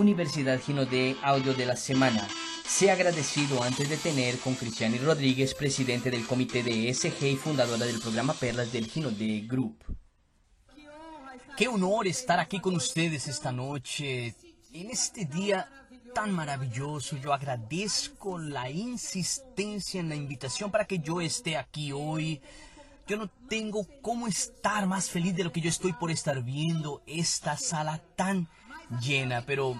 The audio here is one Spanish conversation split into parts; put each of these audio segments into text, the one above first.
Universidad Gino de Audio de la Semana. Sea agradecido antes de tener con Cristiani Rodríguez, presidente del comité de ESG y fundadora del programa Perlas del Gino de Group. Qué honor estar aquí con ustedes esta noche, en este día tan maravilloso. Yo agradezco la insistencia en la invitación para que yo esté aquí hoy. Yo no tengo cómo estar más feliz de lo que yo estoy por estar viendo esta sala tan llena, pero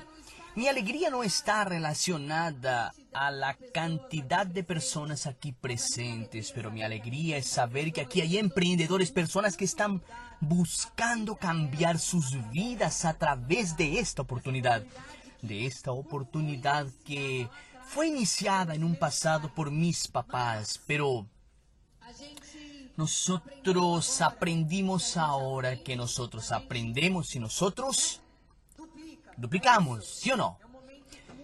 mi alegría no está relacionada a la cantidad de personas aquí presentes, pero mi alegría es saber que aquí hay emprendedores, personas que están buscando cambiar sus vidas a través de esta oportunidad, de esta oportunidad que fue iniciada en un pasado por mis papás, pero nosotros aprendimos ahora que nosotros aprendemos y nosotros duplicamos, ¿sí o no?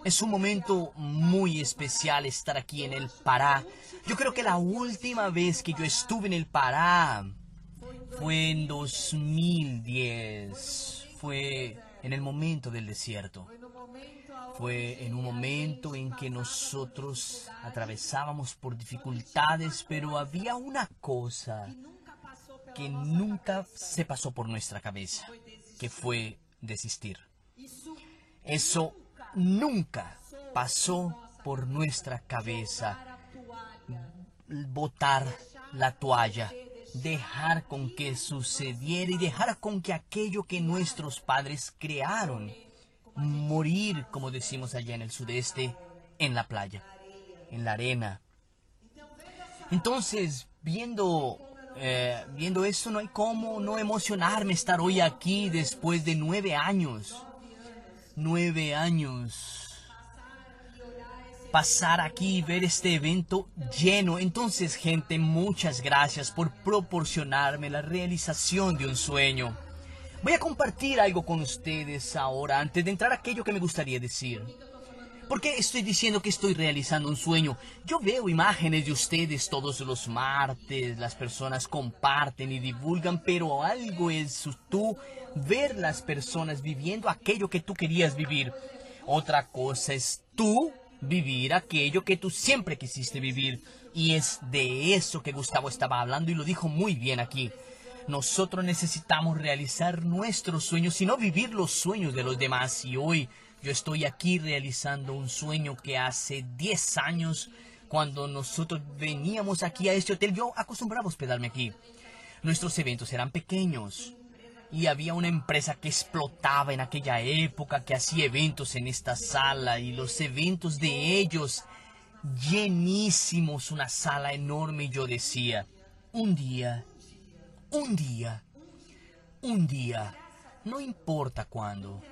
Es un momento muy especial estar aquí en el Pará. Yo creo que la última vez que yo estuve en el Pará fue en 2010. Fue en el momento del desierto. Fue en un momento en que nosotros atravesábamos por dificultades, pero había una cosa que nunca se pasó por nuestra cabeza, que fue desistir. Eso nunca pasó por nuestra cabeza. Botar la toalla, dejar con que sucediera y dejar con que aquello que nuestros padres crearon, morir, como decimos allá en el sudeste, en la playa, en la arena. Entonces, viendo eh, viendo eso, no hay cómo no emocionarme estar hoy aquí después de nueve años nueve años pasar aquí y ver este evento lleno. Entonces, gente, muchas gracias por proporcionarme la realización de un sueño. Voy a compartir algo con ustedes ahora, antes de entrar a aquello que me gustaría decir. ¿Por qué estoy diciendo que estoy realizando un sueño? Yo veo imágenes de ustedes todos los martes, las personas comparten y divulgan, pero algo es tú ver las personas viviendo aquello que tú querías vivir. Otra cosa es tú vivir aquello que tú siempre quisiste vivir. Y es de eso que Gustavo estaba hablando y lo dijo muy bien aquí. Nosotros necesitamos realizar nuestros sueños y no vivir los sueños de los demás. Y hoy yo estoy aquí realizando un sueño que hace 10 años, cuando nosotros veníamos aquí a este hotel, yo acostumbraba a hospedarme aquí. Nuestros eventos eran pequeños y había una empresa que explotaba en aquella época, que hacía eventos en esta sala y los eventos de ellos llenísimos, una sala enorme y yo decía, un día, un día, un día, no importa cuándo,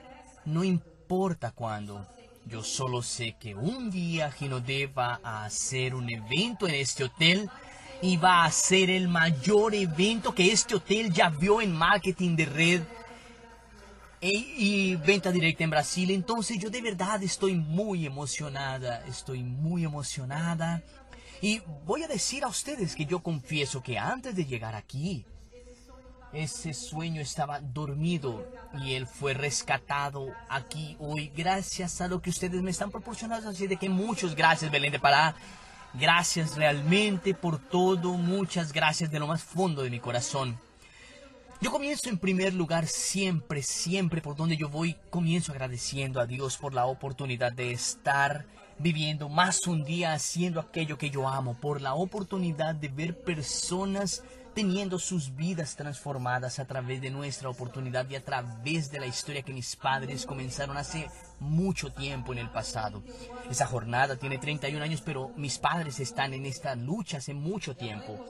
no importa importa cuándo. Yo solo sé que un día Ginode va a hacer un evento en este hotel y va a ser el mayor evento que este hotel ya vio en marketing de red e, y, venta directa en Brasil. Entonces yo de verdad estoy muy emocionada, estoy muy emocionada. Y voy a decir a ustedes que yo confieso que antes de llegar aquí, ese sueño estaba dormido y él fue rescatado aquí hoy gracias a lo que ustedes me están proporcionando. Así de que muchas gracias Belén de Pará. Gracias realmente por todo. Muchas gracias de lo más fondo de mi corazón. Yo comienzo en primer lugar siempre, siempre por donde yo voy, comienzo agradeciendo a Dios por la oportunidad de estar viviendo más un día haciendo aquello que yo amo, por la oportunidad de ver personas teniendo sus vidas transformadas a través de nuestra oportunidad y a través de la historia que mis padres comenzaron hace mucho tiempo en el pasado. Esa jornada tiene 31 años, pero mis padres están en esta lucha hace mucho tiempo.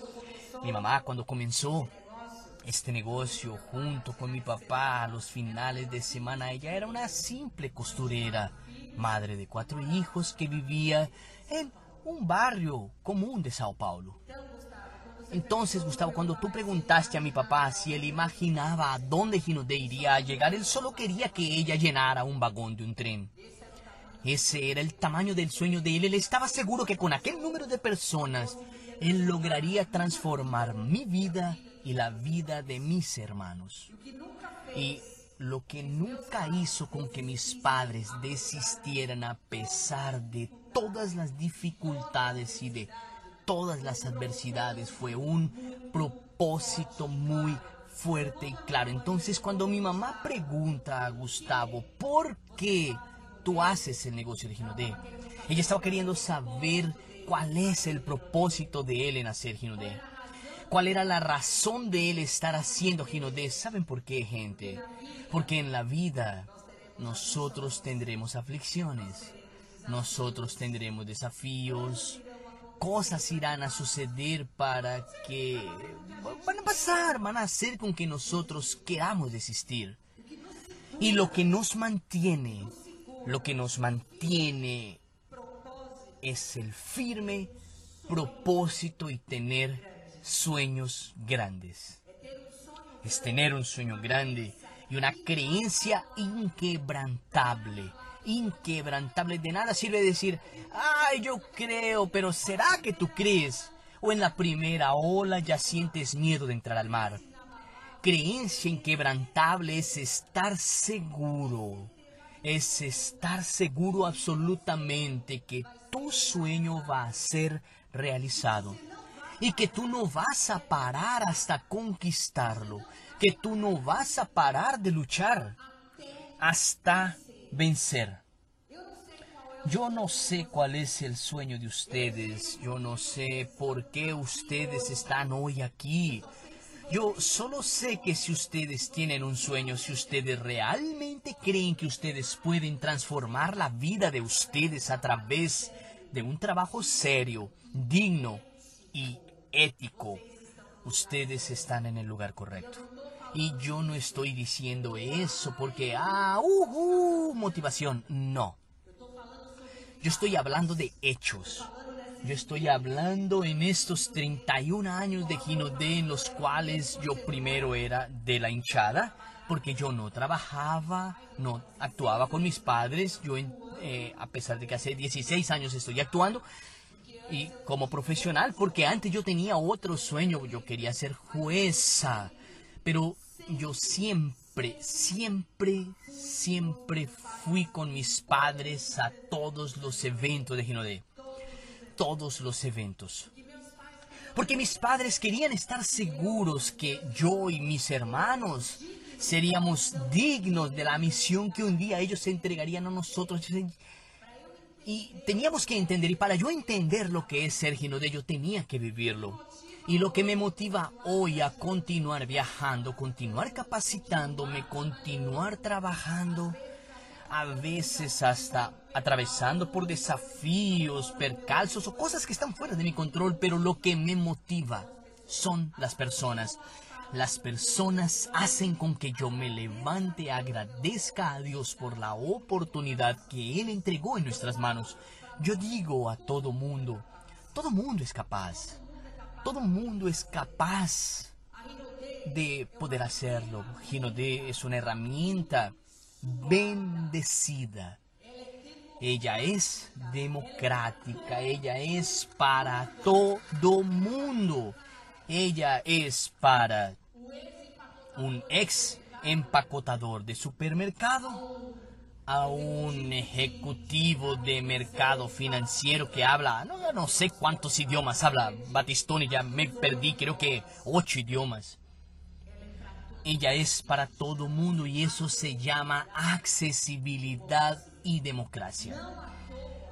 Mi mamá cuando comenzó este negocio junto con mi papá a los finales de semana, ella era una simple costurera, madre de cuatro hijos que vivía en un barrio común de Sao Paulo. Entonces, Gustavo, cuando tú preguntaste a mi papá si él imaginaba a dónde Ginode iría a llegar, él solo quería que ella llenara un vagón de un tren. Ese era el tamaño del sueño de él. Él estaba seguro que con aquel número de personas, él lograría transformar mi vida y la vida de mis hermanos. Y lo que nunca hizo con que mis padres desistieran a pesar de todas las dificultades y de todas las adversidades fue un propósito muy fuerte y claro. Entonces cuando mi mamá pregunta a Gustavo, ¿por qué tú haces el negocio de Ginodé? Ella estaba queriendo saber cuál es el propósito de él en hacer Ginodé. ¿Cuál era la razón de él estar haciendo Ginodé? ¿Saben por qué, gente? Porque en la vida nosotros tendremos aflicciones, nosotros tendremos desafíos, cosas irán a suceder para que van a pasar, van a hacer con que nosotros queramos desistir. Y lo que nos mantiene, lo que nos mantiene es el firme propósito y tener sueños grandes. Es tener un sueño grande y una creencia inquebrantable inquebrantable. De nada sirve decir, ay, yo creo, pero ¿será que tú crees? O en la primera ola ya sientes miedo de entrar al mar. Creencia inquebrantable es estar seguro, es estar seguro absolutamente que tu sueño va a ser realizado y que tú no vas a parar hasta conquistarlo, que tú no vas a parar de luchar hasta vencer. Yo no sé cuál es el sueño de ustedes, yo no sé por qué ustedes están hoy aquí. Yo solo sé que si ustedes tienen un sueño, si ustedes realmente creen que ustedes pueden transformar la vida de ustedes a través de un trabajo serio, digno y ético, ustedes están en el lugar correcto. Y yo no estoy diciendo eso porque, ah, uh, motivación. No. Yo estoy hablando de hechos. Yo estoy hablando en estos 31 años de Ginodé en los cuales yo primero era de la hinchada, porque yo no trabajaba, no actuaba con mis padres. Yo, eh, a pesar de que hace 16 años estoy actuando, y como profesional, porque antes yo tenía otro sueño, yo quería ser jueza, pero yo siempre, siempre, siempre fui con mis padres a todos los eventos de Ginodé. Todos los eventos. Porque mis padres querían estar seguros que yo y mis hermanos seríamos dignos de la misión que un día ellos entregarían a nosotros. Y teníamos que entender, y para yo entender lo que es ser Ginodé, yo tenía que vivirlo. Y lo que me motiva hoy a continuar viajando, continuar capacitándome, continuar trabajando, a veces hasta atravesando por desafíos, percalzos o cosas que están fuera de mi control, pero lo que me motiva son las personas. Las personas hacen con que yo me levante, agradezca a Dios por la oportunidad que Él entregó en nuestras manos. Yo digo a todo mundo, todo mundo es capaz. Todo mundo es capaz de poder hacerlo. Ginodé es una herramienta bendecida. Ella es democrática, ella es para todo mundo. Ella es para un ex empacotador de supermercado a un ejecutivo de mercado financiero que habla, no, no sé cuántos idiomas habla Batistoni, ya me perdí, creo que ocho idiomas. Ella es para todo mundo y eso se llama accesibilidad y democracia.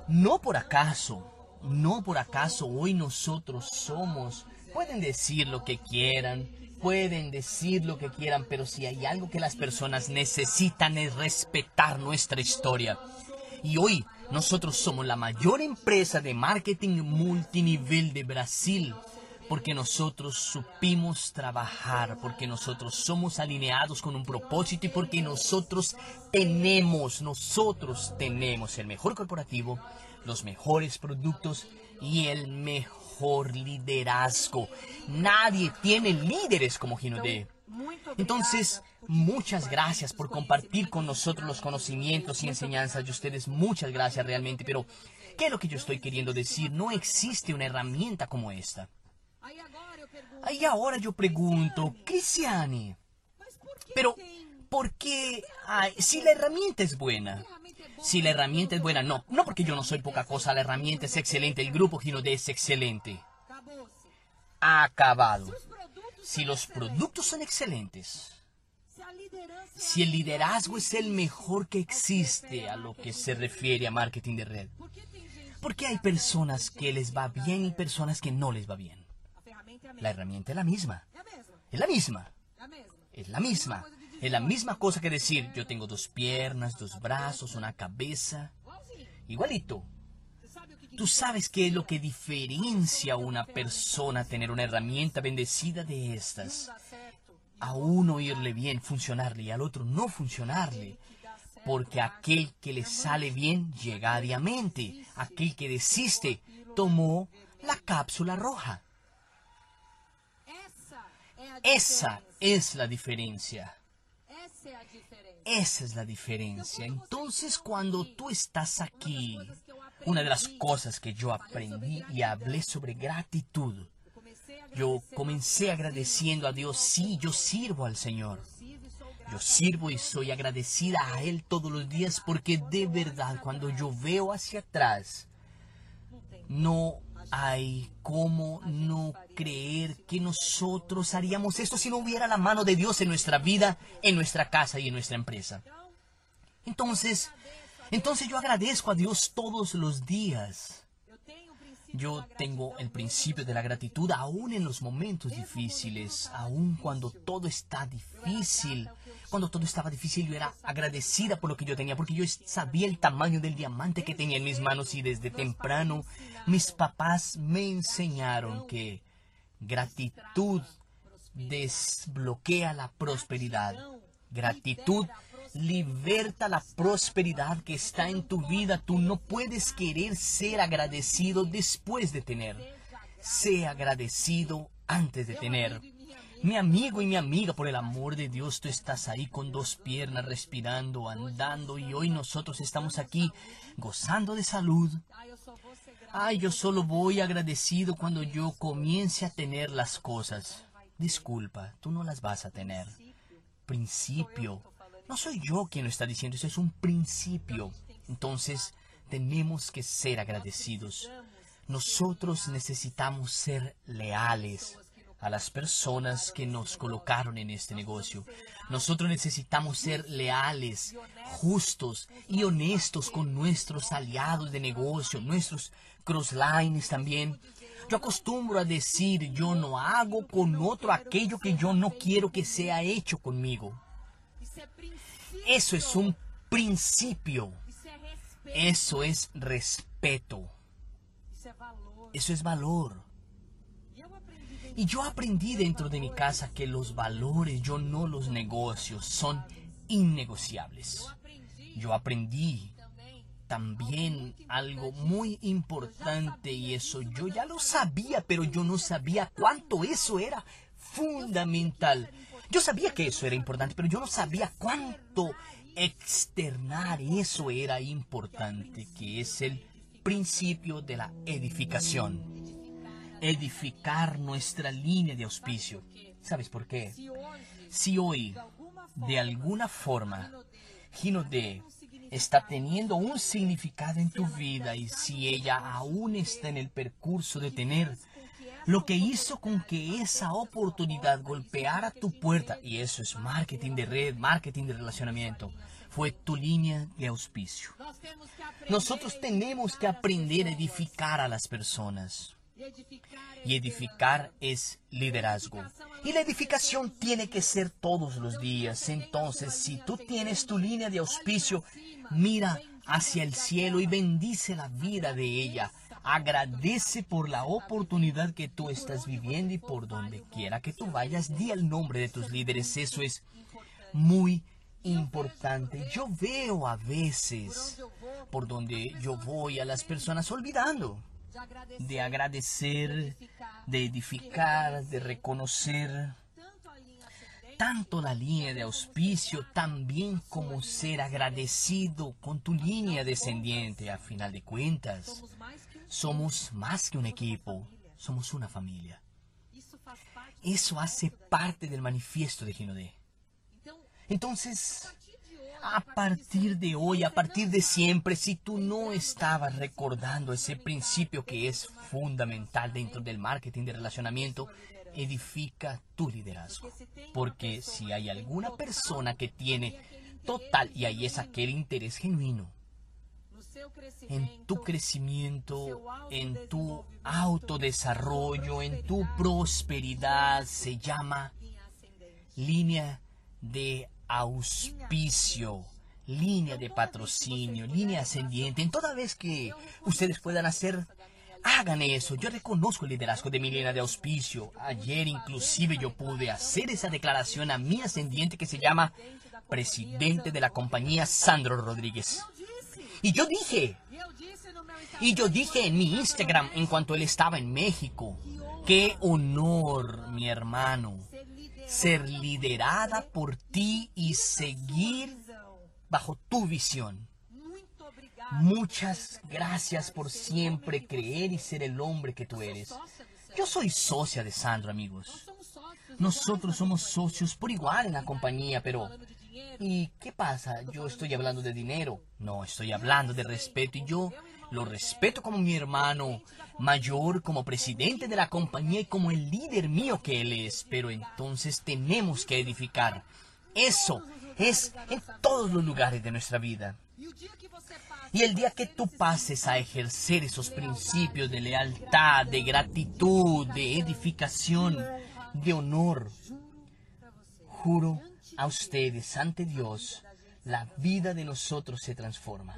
No por acaso, no por acaso hoy nosotros somos, pueden decir lo que quieran, pueden decir lo que quieran, pero si hay algo que las personas necesitan es respetar nuestra historia. Y hoy nosotros somos la mayor empresa de marketing multinivel de Brasil, porque nosotros supimos trabajar, porque nosotros somos alineados con un propósito y porque nosotros tenemos, nosotros tenemos el mejor corporativo, los mejores productos y el mejor liderazgo. Nadie tiene líderes como Ginodé. Entonces, muchas gracias por compartir con nosotros los conocimientos y enseñanzas de ustedes. Muchas gracias realmente. Pero, ¿qué es lo que yo estoy queriendo decir? No existe una herramienta como esta. Y ahora yo pregunto, Cristiane, pero Porque ay, si la herramienta es buena, si la herramienta es buena, no, no porque yo no soy poca cosa, la herramienta es excelente, el grupo Ginodé es excelente. Acabado. Si los productos son excelentes, si el liderazgo es el mejor que existe a lo que se refiere a marketing de red, porque hay personas que les va bien y personas que no les va bien. La herramienta es la misma. Es la misma. Es la misma. Es la misma cosa que decir, yo tengo dos piernas, dos brazos, una cabeza. Igualito. Tú sabes qué es lo que diferencia a una persona tener una herramienta bendecida de estas. A uno irle bien, funcionarle, y al otro no funcionarle. Porque aquel que le sale bien llega diariamente. Aquel que desiste tomó la cápsula roja. Esa es la diferencia. Esa es la diferencia. Entonces cuando tú estás aquí, una de las cosas que yo aprendí y hablé sobre gratitud, yo comencé agradeciendo a Dios, sí, yo sirvo al Señor. Yo sirvo y soy agradecida a Él todos los días porque de verdad cuando yo veo hacia atrás, no hay cómo no creer que nosotros haríamos esto si no hubiera la mano de Dios en nuestra vida, en nuestra casa y en nuestra empresa. Entonces, entonces yo agradezco a Dios todos los días. Yo tengo el principio de la gratitud aún en los momentos difíciles, aún cuando todo está difícil. Cuando todo estaba difícil yo era agradecida por lo que yo tenía, porque yo sabía el tamaño del diamante que tenía en mis manos y desde temprano mis papás me enseñaron que gratitud desbloquea la prosperidad. Gratitud liberta la prosperidad que está en tu vida. Tú no puedes querer ser agradecido después de tener. Sé agradecido antes de tener. Mi amigo y mi amiga, por el amor de Dios, tú estás ahí con dos piernas, respirando, andando, y hoy nosotros estamos aquí gozando de salud. Ay, yo solo voy agradecido cuando yo comience a tener las cosas. Disculpa, tú no las vas a tener. Principio. No soy yo quien lo está diciendo, eso es un principio. Entonces, tenemos que ser agradecidos. Nosotros necesitamos ser leales a las personas que nos colocaron en este negocio. Nosotros necesitamos ser leales, justos y honestos con nuestros aliados de negocio, nuestros crosslines también. Yo acostumbro a decir, yo no hago con otro aquello que yo no quiero que sea hecho conmigo. Eso es un principio. Eso es respeto. Eso es valor. Y yo aprendí dentro de mi casa que los valores, yo no los negocios, son innegociables. Yo aprendí también algo muy importante y eso yo ya lo sabía, pero yo no sabía cuánto eso era fundamental. Yo sabía que eso era importante, pero yo no sabía cuánto externar eso era importante, que es el principio de la edificación edificar nuestra línea de auspicio. ¿Sabes por qué? Si hoy, de alguna forma, Gino D está teniendo un significado en tu vida y si ella aún está en el percurso de tener, lo que hizo con que esa oportunidad golpeara tu puerta, y eso es marketing de red, marketing de relacionamiento, fue tu línea de auspicio. Nosotros tenemos que aprender a edificar a las personas. Y edificar es liderazgo. Y la edificación tiene que ser todos los días. Entonces, si tú tienes tu línea de auspicio, mira hacia el cielo y bendice la vida de ella. Agradece por la oportunidad que tú estás viviendo y por donde quiera que tú vayas, di el nombre de tus líderes. Eso es muy importante. Yo veo a veces por donde yo voy a las personas olvidando de agradecer, de edificar, de reconocer tanto la línea de auspicio, también como ser agradecido con tu línea descendiente. A final de cuentas, somos más que un equipo, somos una familia. Eso hace parte del manifiesto de Ginodé. Entonces, a partir de hoy, a partir de siempre, si tú no estabas recordando ese principio que es fundamental dentro del marketing de relacionamiento, edifica tu liderazgo. Porque si hay alguna persona que tiene total, y ahí es aquel interés genuino, en tu crecimiento, en tu autodesarrollo, en tu prosperidad, se llama línea de auspicio, línea de patrocinio, línea ascendiente. En toda vez que ustedes puedan hacer, hagan eso. Yo reconozco el liderazgo de mi línea de auspicio. Ayer inclusive yo pude hacer esa declaración a mi ascendiente que se llama presidente de la compañía Sandro Rodríguez. Y yo dije, y yo dije en mi Instagram en cuanto él estaba en México, qué honor, mi hermano, ser liderada por ti y seguir bajo tu visión. Muchas gracias por siempre creer y ser el hombre que tú eres. Yo soy socia de Sandro, amigos. Nosotros somos socios por igual en la compañía, pero ¿y qué pasa? Yo estoy hablando de dinero. No, estoy hablando de respeto y yo lo respeto como mi hermano mayor, como presidente de la compañía y como el líder mío que él es. Pero entonces tenemos que edificar. Eso es en todos los lugares de nuestra vida. Y el día que tú pases a ejercer esos principios de lealtad, de gratitud, de edificación, de honor, juro a ustedes ante Dios la vida de nosotros se transforma.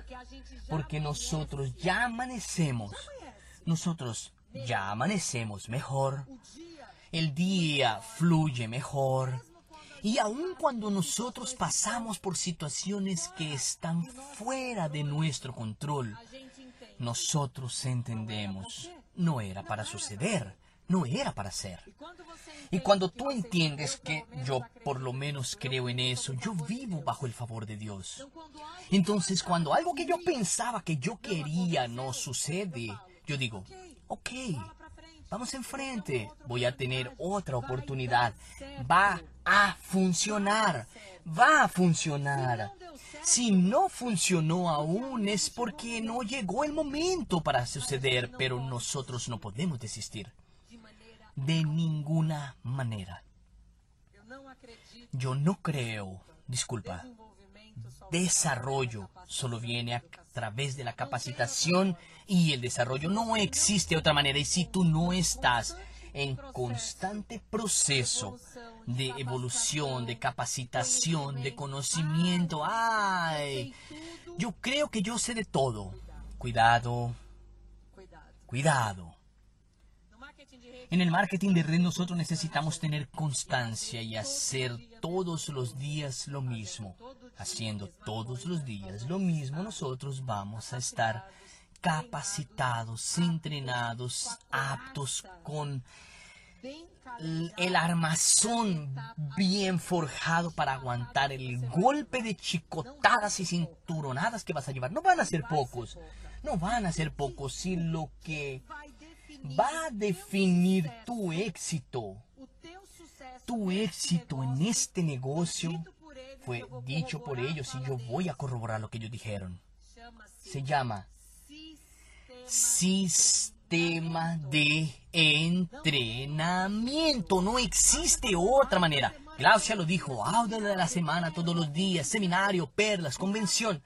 Porque nosotros ya amanecemos. Nosotros ya amanecemos mejor. El día fluye mejor. Y aun cuando nosotros pasamos por situaciones que están fuera de nuestro control, nosotros entendemos, no era para suceder, no era para ser. Y cuando tú entiendes que yo por lo menos creo en eso, yo vivo bajo el favor de Dios. Entonces cuando algo que yo pensaba que yo quería no sucede, yo digo, ok, vamos enfrente, voy a tener otra oportunidad, va a funcionar, va a funcionar. Si no funcionó aún es porque no llegó el momento para suceder, pero nosotros no podemos desistir de ninguna manera. Yo no creo, disculpa, desarrollo solo viene a través de la capacitación y el desarrollo. No existe otra manera. Y si tú no estás en constante proceso de evolución, de capacitación, de conocimiento, ay, yo creo que yo sé de todo. Cuidado, cuidado. En el marketing de red nosotros necesitamos tener constancia y hacer todos los días lo mismo. Haciendo todos los días lo mismo, nosotros vamos a estar capacitados, entrenados, aptos con el armazón bien forjado para aguantar el golpe de chicotadas y cinturonadas que vas a llevar. No van a ser pocos, no van a ser pocos si lo que va a definir tu éxito. Tu éxito en este negocio fue dicho por ellos y yo voy a corroborar lo que ellos dijeron. Se llama sistema de entrenamiento. No existe otra manera. Glaucia lo dijo, audio de la semana todos los días, seminario, perlas, convención.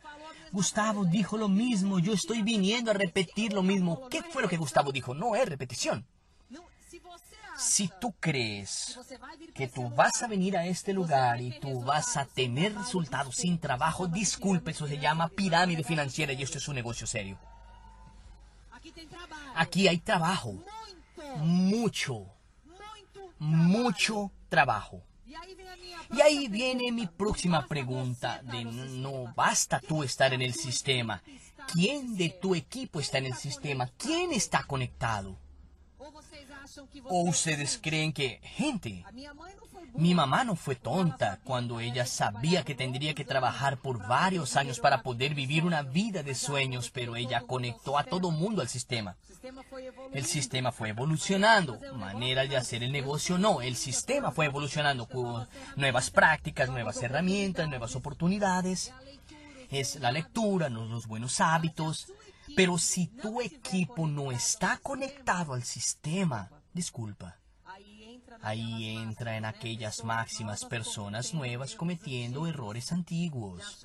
Gustavo dijo lo mismo, yo estoy viniendo a repetir lo mismo. ¿Qué fue lo que Gustavo dijo? No es repetición. Si tú crees que tú vas a venir a este lugar y tú vas a tener resultados sin trabajo, disculpe, eso se llama pirámide financiera y esto es un negocio serio. Aquí hay trabajo, mucho, mucho trabajo. Y ahí viene mi próxima pregunta de no basta tú estar en el sistema. ¿Quién de tu equipo está en el sistema? ¿Quién está conectado? ¿O ustedes creen que, gente, mi mamá no fue tonta cuando ella sabía que tendría que trabajar por varios años para poder vivir una vida de sueños, pero ella conectó a todo mundo al sistema. El sistema fue evolucionando, manera de hacer el negocio no, el sistema fue evolucionando con nuevas prácticas, nuevas herramientas, nuevas oportunidades. Es la lectura, los buenos hábitos. Pero si tu equipo no está conectado al sistema, disculpa, Ahí entra en aquellas máximas personas nuevas cometiendo errores antiguos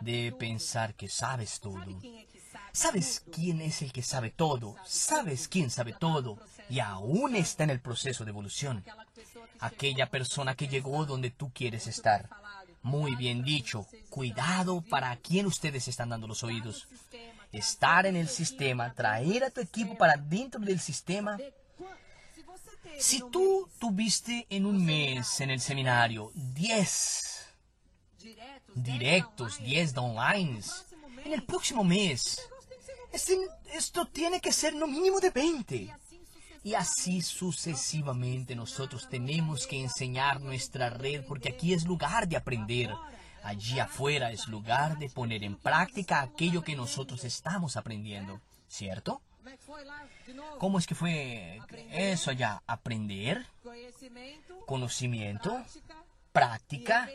de pensar que sabes todo. ¿Sabes quién es el que sabe todo? ¿Sabes quién sabe todo? Y aún está en el proceso de evolución. Aquella persona que llegó donde tú quieres estar. Muy bien dicho. Cuidado para quién ustedes están dando los oídos. Estar en el sistema, traer a tu equipo para dentro del sistema si tú tuviste en un mes en el seminario 10 directos, 10 online, en el próximo mes, esto tiene que ser no mínimo de 20. Y así sucesivamente nosotros tenemos que enseñar nuestra red porque aquí es lugar de aprender. Allí afuera es lugar de poner en práctica aquello que nosotros estamos aprendiendo. ¿Cierto? ¿Cómo es que fue eso allá? Aprender, conocimiento, práctica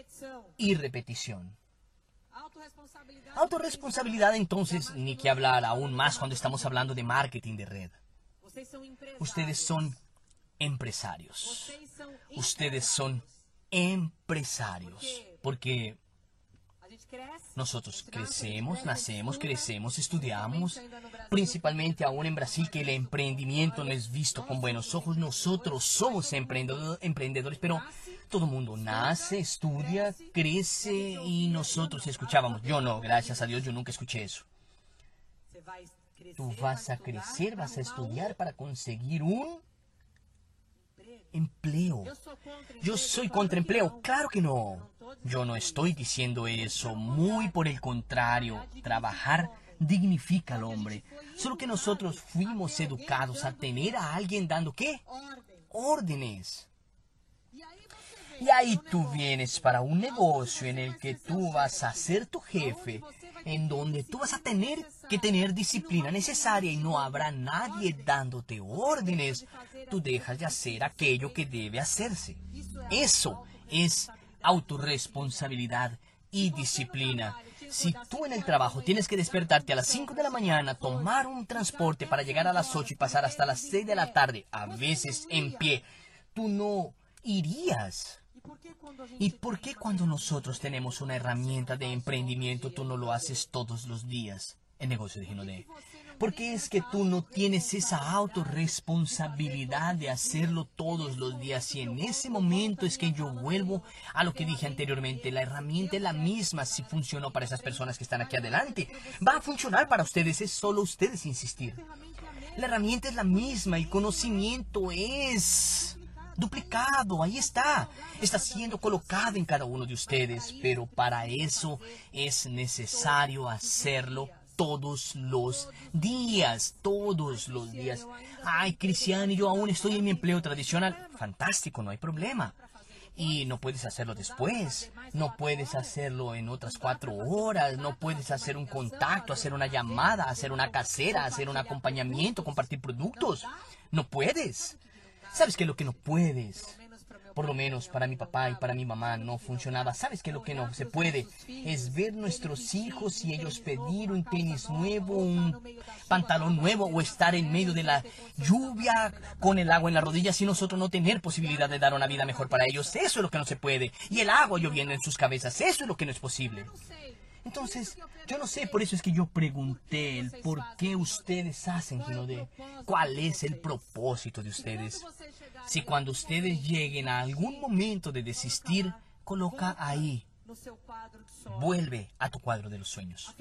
y repetición. Autoresponsabilidad entonces, ni que hablar aún más cuando estamos hablando de marketing de red. Ustedes son empresarios. Ustedes son empresarios. Porque nosotros crecemos, nacemos, crecemos, estudiamos, principalmente aún en Brasil que el emprendimiento no es visto con buenos ojos. Nosotros somos emprendedores, pero todo el mundo nace, estudia, crece y nosotros escuchábamos. Yo no, gracias a Dios, yo nunca escuché eso. Tú vas a crecer, vas a estudiar para conseguir un empleo. Yo soy contra empleo, claro que no. Yo no estoy diciendo eso, muy por el contrario, trabajar dignifica al hombre. Solo que nosotros fuimos educados a tener a alguien dando qué? Órdenes. Y ahí tú vienes para un negocio en el que tú vas a ser tu jefe, en donde tú vas a tener que tener disciplina necesaria y no habrá nadie dándote órdenes. Tú dejas de hacer aquello que debe hacerse. Eso es autorresponsabilidad y disciplina. Si tú en el trabajo tienes que despertarte a las 5 de la mañana, tomar un transporte para llegar a las 8 y pasar hasta las 6 de la tarde, a veces en pie, tú no irías. ¿Y por qué cuando nosotros tenemos una herramienta de emprendimiento tú no lo haces todos los días? El negocio de Ginodé. Porque es que tú no tienes esa autorresponsabilidad de hacerlo todos los días. Y en ese momento es que yo vuelvo a lo que dije anteriormente. La herramienta es la misma si funcionó para esas personas que están aquí adelante. Va a funcionar para ustedes. Es solo ustedes insistir. La herramienta es la misma. El conocimiento es duplicado, ahí está. Está siendo colocado en cada uno de ustedes, pero para eso es necesario hacerlo todos los días, todos los días. Ay, Cristiano, yo aún estoy en mi empleo tradicional. Fantástico, no hay problema. Y no puedes hacerlo después, no puedes hacerlo en otras cuatro horas, no puedes hacer un contacto, hacer una llamada, hacer una casera, hacer un acompañamiento, compartir productos. No puedes. ¿Sabes qué lo que no puedes? por lo menos para mi papá y para mi mamá no funcionaba. ¿Sabes qué? Lo que no se puede es ver nuestros hijos y ellos pedir un tenis nuevo, un pantalón nuevo o estar en medio de la lluvia con el agua en las rodillas y nosotros no tener posibilidad de dar una vida mejor para ellos. Eso es lo que no se puede. Y el agua lloviendo en sus cabezas. Eso es lo que no es posible. Entonces, yo no sé, por eso es que yo pregunté el por qué ustedes hacen de cuál es el propósito de ustedes. Si cuando ustedes lleguen a algún momento de desistir, coloca ahí. Vuelve a tu cuadro de los sueños.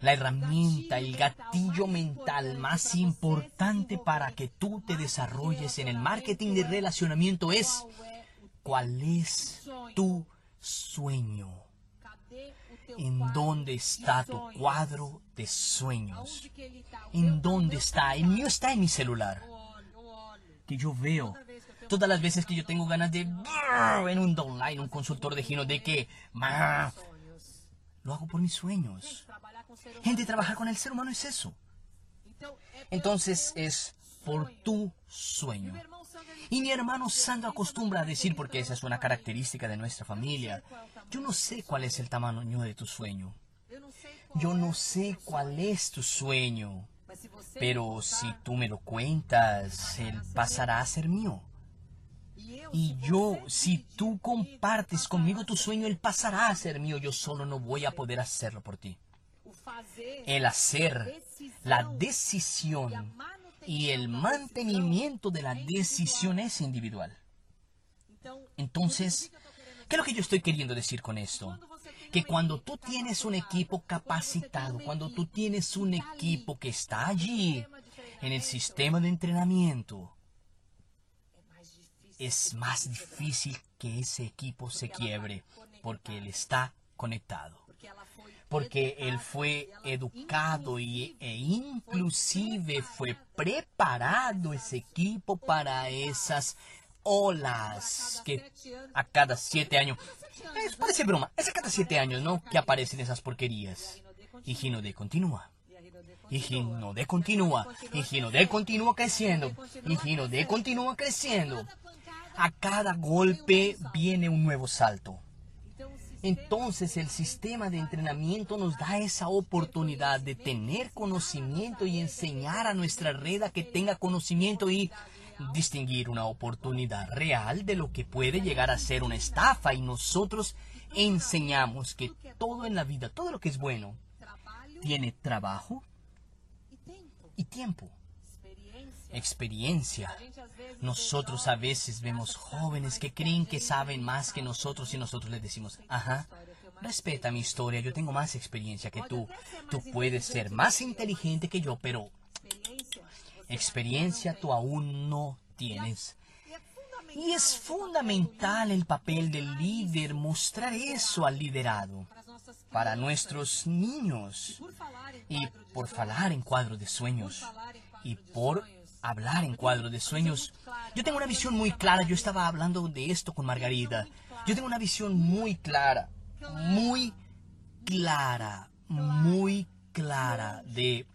La herramienta, el gatillo mental más importante para que tú te desarrolles en el marketing de relacionamiento es ¿cuál es tu sueño? ¿En dónde está tu cuadro de sueños? ¿En dónde está? El mío está en mi celular. que yo veo, todas las veces que yo tengo ganas de en un online, un consultor de Gino de que lo hago por mis sueños. Gente, trabajar con el ser humano es eso. Entonces es por tu sueño. Y mi hermano Sandro acostumbra a decir, porque esa es una característica de nuestra familia, yo no sé cuál es el tamaño de tu sueño. Yo no sé cuál es tu sueño. Pero si tú me lo cuentas, él pasará a ser mío. Y yo, si tú compartes conmigo tu sueño, él pasará a ser mío. Yo solo no voy a poder hacerlo por ti. El hacer, la decisión y el mantenimiento de la decisión es individual. Entonces, ¿qué es lo que yo estoy queriendo decir con esto? Que cuando tú tienes un equipo capacitado, cuando tú tienes un equipo que está allí en el sistema de entrenamiento, es más difícil que ese equipo se quiebre porque él está conectado. Porque él fue educado y, e inclusive fue preparado ese equipo para esas olas que a cada siete años, parece broma, es a cada siete años, ¿no? Que aparecen esas porquerías. Y Gino de continúa. Y Gino de continúa. Y Gino de continúa creciendo. Y Gino de continúa creciendo a cada golpe viene un nuevo salto. Entonces el sistema de entrenamiento nos da esa oportunidad de tener conocimiento y enseñar a nuestra red a que tenga conocimiento y distinguir una oportunidad real de lo que puede llegar a ser una estafa. Y nosotros enseñamos que todo en la vida, todo lo que es bueno, tiene trabajo y tiempo experiencia. Nosotros a veces vemos jóvenes que creen que saben más que nosotros y nosotros les decimos, ajá, respeta mi historia, yo tengo más experiencia que tú. Tú puedes ser más inteligente que yo, pero experiencia tú aún no tienes. Y es fundamental el papel del líder mostrar eso al liderado para nuestros niños y por falar en cuadros de sueños y por hablar en cuadro de sueños. Yo tengo una visión muy clara, yo estaba hablando de esto con Margarita. Yo tengo una visión muy clara, muy clara, muy clara de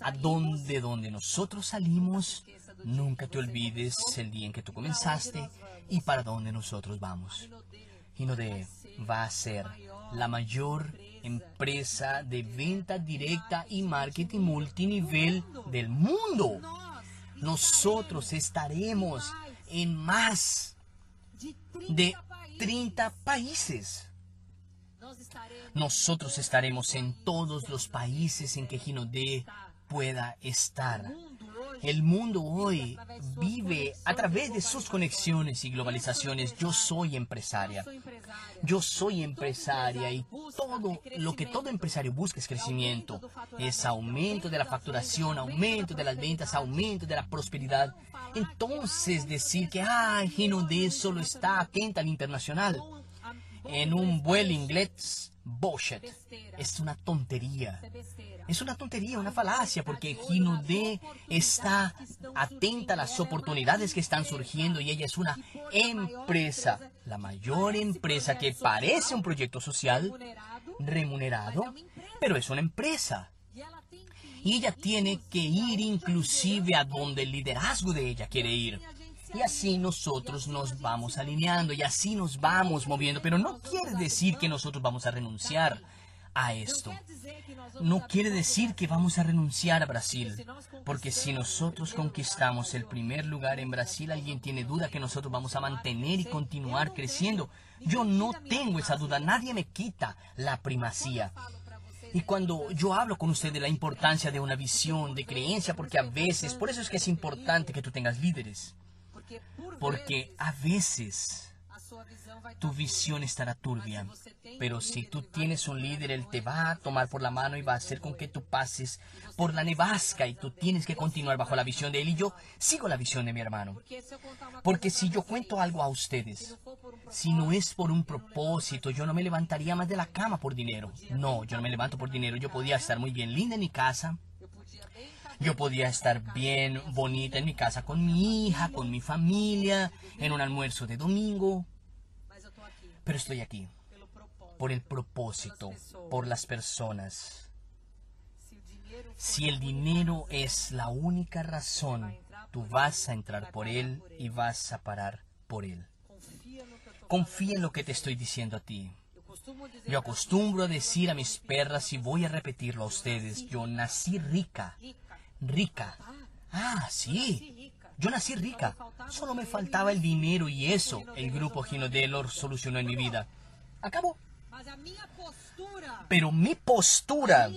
a dónde, donde nosotros salimos. Nunca te olvides el día en que tú comenzaste y para dónde nosotros vamos. de va a ser la mayor empresa de venta directa y marketing multinivel del mundo nosotros estaremos en más de 30 países. Nosotros estaremos en todos los países en que Ginodé pueda estar. El mundo hoy vive a través de sus conexiones y globalizaciones. Yo soy empresaria. Yo soy empresaria y todo lo que todo empresario busca es crecimiento. Es aumento de la facturación, aumento de las ventas, aumento de la prosperidad. Entonces decir que, ah, Ginodé solo está atenta al internacional. En un buen inglés, bullshit. Es una tontería. Es una tontería, una falacia, porque Gino D está atenta a las oportunidades que están surgiendo y ella es una empresa, la mayor empresa que parece un proyecto social remunerado, pero es una empresa. Y ella tiene que ir inclusive a donde el liderazgo de ella quiere ir. Y así nosotros nos vamos alineando y así nos vamos moviendo. Pero no quiere decir que nosotros vamos a renunciar a esto. No quiere decir que vamos a renunciar a Brasil, porque si nosotros conquistamos el primer lugar en Brasil, alguien tiene duda que nosotros vamos a mantener y continuar creciendo. Yo no tengo esa duda, nadie me quita la primacía. Y cuando yo hablo con usted de la importancia de una visión, de creencia, porque a veces, por eso es que es importante que tú tengas líderes, porque a veces tu visión estará turbia. Pero si tú tienes un líder, él te va a tomar por la mano y va a hacer con que tú pases por la nevasca y tú tienes que continuar bajo la visión de él y yo sigo la visión de mi hermano. Porque si yo cuento algo a ustedes, si no es por un propósito, yo no me levantaría más de la cama por dinero. No, yo no me levanto por dinero. Yo podía estar muy bien linda en mi casa. Yo podía estar bien bonita en mi casa con mi hija, con mi familia, en un almuerzo de domingo. Pero estoy aquí por el propósito, por las personas. Si el dinero es la única razón, tú vas a entrar por él y vas a parar por él. Confía en lo que te estoy diciendo a ti. Yo acostumbro a decir a mis perras y voy a repetirlo a ustedes. Yo nací rica. Rica. Ah, sí. Yo nací rica. Solo me faltaba el dinero y eso el grupo Ginodelo solucionó en mi vida. Acabó. Pero mi postura,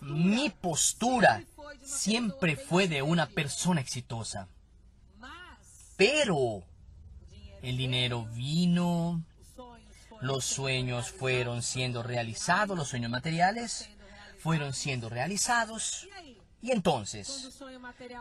mi postura siempre fue de una persona exitosa. Pero el dinero vino, los sueños fueron siendo realizados, los sueños materiales fueron siendo realizados. Y entonces,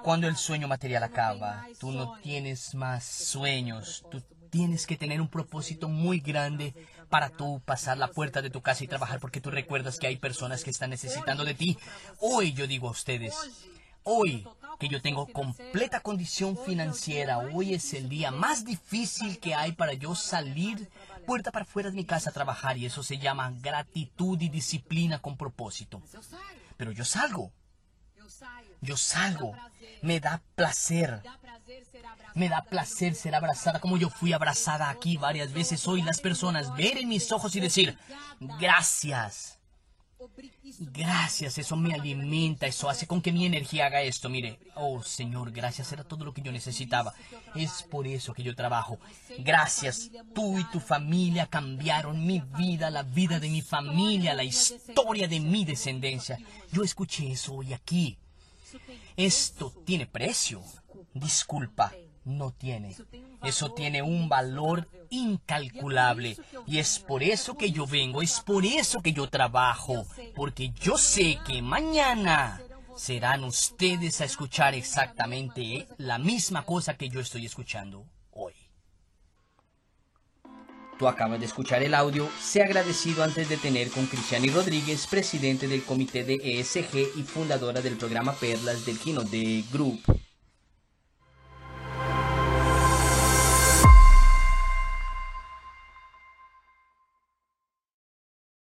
cuando el sueño material acaba, tú no tienes más sueños, tú tienes que tener un propósito muy grande para tú pasar la puerta de tu casa y trabajar porque tú recuerdas que hay personas que están necesitando de ti. Hoy yo digo a ustedes, hoy que yo tengo completa condición financiera, hoy es el día más difícil que hay para yo salir puerta para fuera de mi casa a trabajar y eso se llama gratitud y disciplina con propósito. Pero yo salgo. Yo salgo. Me da placer. Me da placer ser abrazada como yo fui abrazada aquí varias veces hoy. Las personas ver en mis ojos y decir, gracias. Gracias, eso me alimenta, eso hace con que mi energía haga esto. Mire, oh Señor, gracias, era todo lo que yo necesitaba. Es por eso que yo trabajo. Gracias, tú y tu familia cambiaron mi vida, la vida de mi familia, la historia de mi descendencia. Yo escuché eso hoy aquí. Esto tiene precio. Disculpa, no tiene. Eso tiene un valor incalculable. Y es por eso que yo vengo, es por eso que yo trabajo. Porque yo sé que mañana serán ustedes a escuchar exactamente la misma cosa que yo estoy escuchando. Tú acabas de escuchar el audio. Sea agradecido antes de tener con Cristiani Rodríguez, presidente del comité de ESG y fundadora del programa Perlas del Kino de Group.